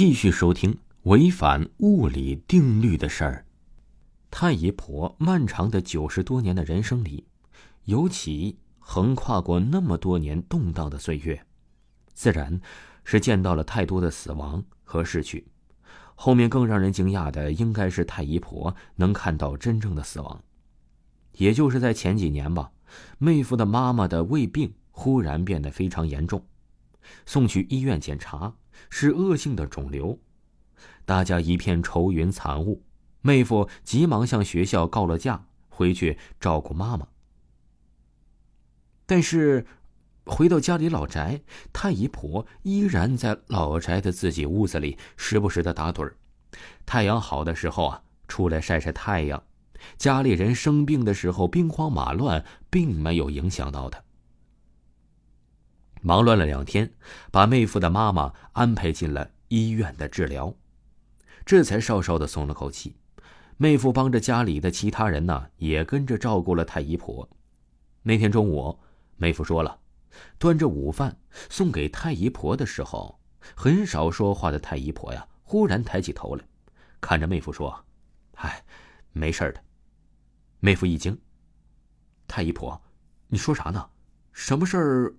继续收听违反物理定律的事儿。太姨婆漫长的九十多年的人生里，尤其横跨过那么多年动荡的岁月，自然是见到了太多的死亡和逝去。后面更让人惊讶的，应该是太姨婆能看到真正的死亡。也就是在前几年吧，妹夫的妈妈的胃病忽然变得非常严重，送去医院检查。是恶性的肿瘤，大家一片愁云惨雾。妹夫急忙向学校告了假，回去照顾妈妈。但是，回到家里老宅，太姨婆依然在老宅的自己屋子里，时不时的打盹儿。太阳好的时候啊，出来晒晒太阳；家里人生病的时候，兵荒马乱，并没有影响到他。忙乱了两天，把妹夫的妈妈安排进了医院的治疗，这才稍稍的松了口气。妹夫帮着家里的其他人呢，也跟着照顾了太姨婆。那天中午，妹夫说了，端着午饭送给太姨婆的时候，很少说话的太姨婆呀，忽然抬起头来，看着妹夫说：“哎，没事的。”妹夫一惊：“太姨婆，你说啥呢？什么事儿？”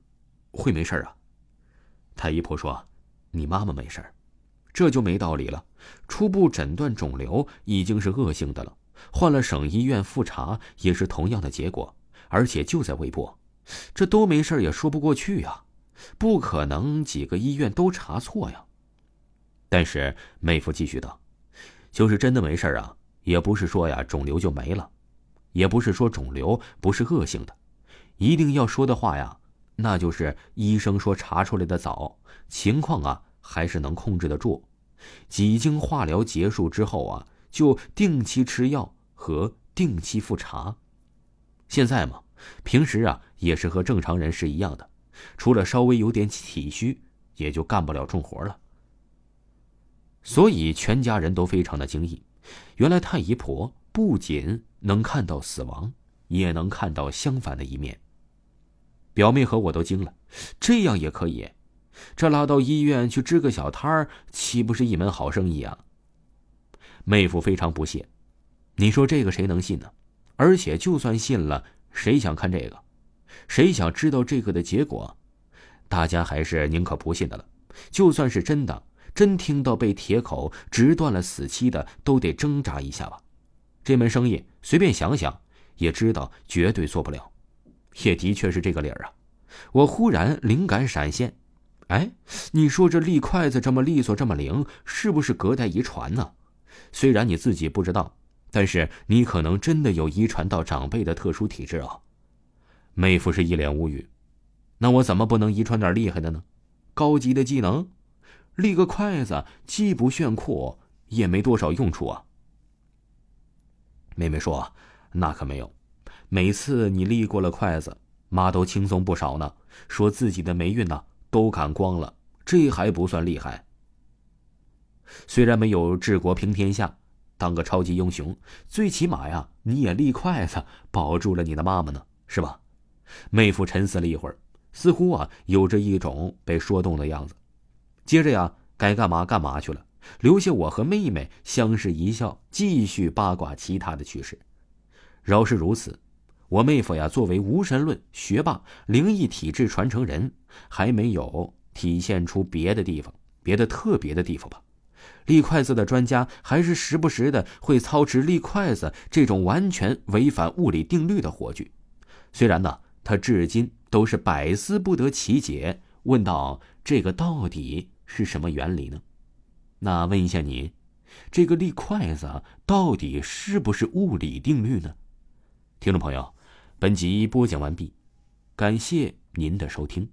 会没事啊？太医婆说：“你妈妈没事这就没道理了。初步诊断肿瘤已经是恶性的了，换了省医院复查也是同样的结果，而且就在胃部，这都没事也说不过去呀，不可能几个医院都查错呀。”但是妹夫继续道：“就是真的没事啊，也不是说呀肿瘤就没了，也不是说肿瘤不是恶性的，一定要说的话呀。”那就是医生说查出来的早，情况啊还是能控制得住。几经化疗结束之后啊，就定期吃药和定期复查。现在嘛，平时啊也是和正常人是一样的，除了稍微有点体虚，也就干不了重活了。所以全家人都非常的惊异，原来太姨婆不仅能看到死亡，也能看到相反的一面。表妹和我都惊了，这样也可以？这拉到医院去支个小摊儿，岂不是一门好生意啊？妹夫非常不屑，你说这个谁能信呢？而且就算信了，谁想看这个？谁想知道这个的结果？大家还是宁可不信的了。就算是真的，真听到被铁口直断了死期的，都得挣扎一下吧。这门生意随便想想，也知道绝对做不了。也的确是这个理儿啊！我忽然灵感闪现，哎，你说这立筷子这么利索，这么灵，是不是隔代遗传呢？虽然你自己不知道，但是你可能真的有遗传到长辈的特殊体质啊！妹夫是一脸无语，那我怎么不能遗传点厉害的呢？高级的技能，立个筷子既不炫酷，也没多少用处啊！妹妹说：“那可没有。”每次你立过了筷子，妈都轻松不少呢。说自己的霉运呢都赶光了，这还不算厉害。虽然没有治国平天下，当个超级英雄，最起码呀，你也立筷子保住了你的妈妈呢，是吧？妹夫沉思了一会儿，似乎啊有着一种被说动的样子。接着呀，该干嘛干嘛去了，留下我和妹妹相视一笑，继续八卦其他的趣事。饶是如此。我妹夫呀，作为无神论学霸、灵异体质传承人，还没有体现出别的地方、别的特别的地方吧？立筷子的专家还是时不时的会操持立筷子这种完全违反物理定律的活剧。虽然呢，他至今都是百思不得其解。问道：“这个到底是什么原理呢？”那问一下你，这个立筷子到底是不是物理定律呢？听众朋友。本集播讲完毕，感谢您的收听。